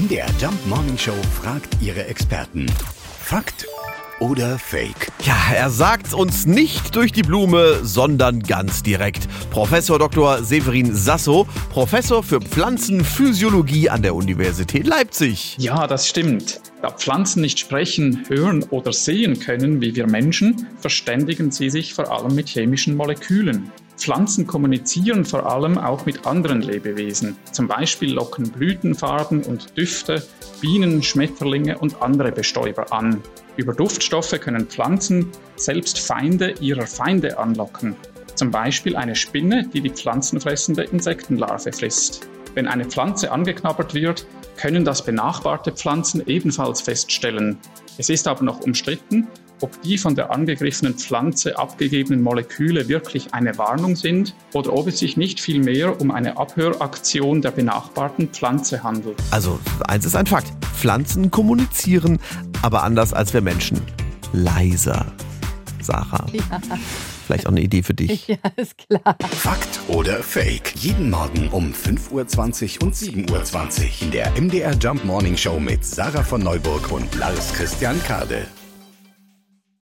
MDR Jump Morning Show fragt ihre Experten. Fakt oder Fake? Ja, er sagt uns nicht durch die Blume, sondern ganz direkt. Professor Dr. Severin Sasso, Professor für Pflanzenphysiologie an der Universität Leipzig. Ja, das stimmt. Da Pflanzen nicht sprechen, hören oder sehen können wie wir Menschen, verständigen sie sich vor allem mit chemischen Molekülen. Pflanzen kommunizieren vor allem auch mit anderen Lebewesen. Zum Beispiel locken Blütenfarben und Düfte Bienen, Schmetterlinge und andere Bestäuber an. Über Duftstoffe können Pflanzen selbst Feinde ihrer Feinde anlocken. Zum Beispiel eine Spinne, die die pflanzenfressende Insektenlarve frisst. Wenn eine Pflanze angeknabbert wird, können das benachbarte Pflanzen ebenfalls feststellen. Es ist aber noch umstritten, ob die von der angegriffenen Pflanze abgegebenen Moleküle wirklich eine Warnung sind oder ob es sich nicht vielmehr um eine Abhöraktion der benachbarten Pflanze handelt. Also, eins ist ein Fakt. Pflanzen kommunizieren, aber anders als wir Menschen. Leiser. Sarah. Ja. Vielleicht auch eine Idee für dich. Ja, ist klar. Fakt oder Fake? Jeden Morgen um 5.20 Uhr und 7.20 Uhr in der MDR Jump Morning Show mit Sarah von Neuburg und Lars Christian Kade.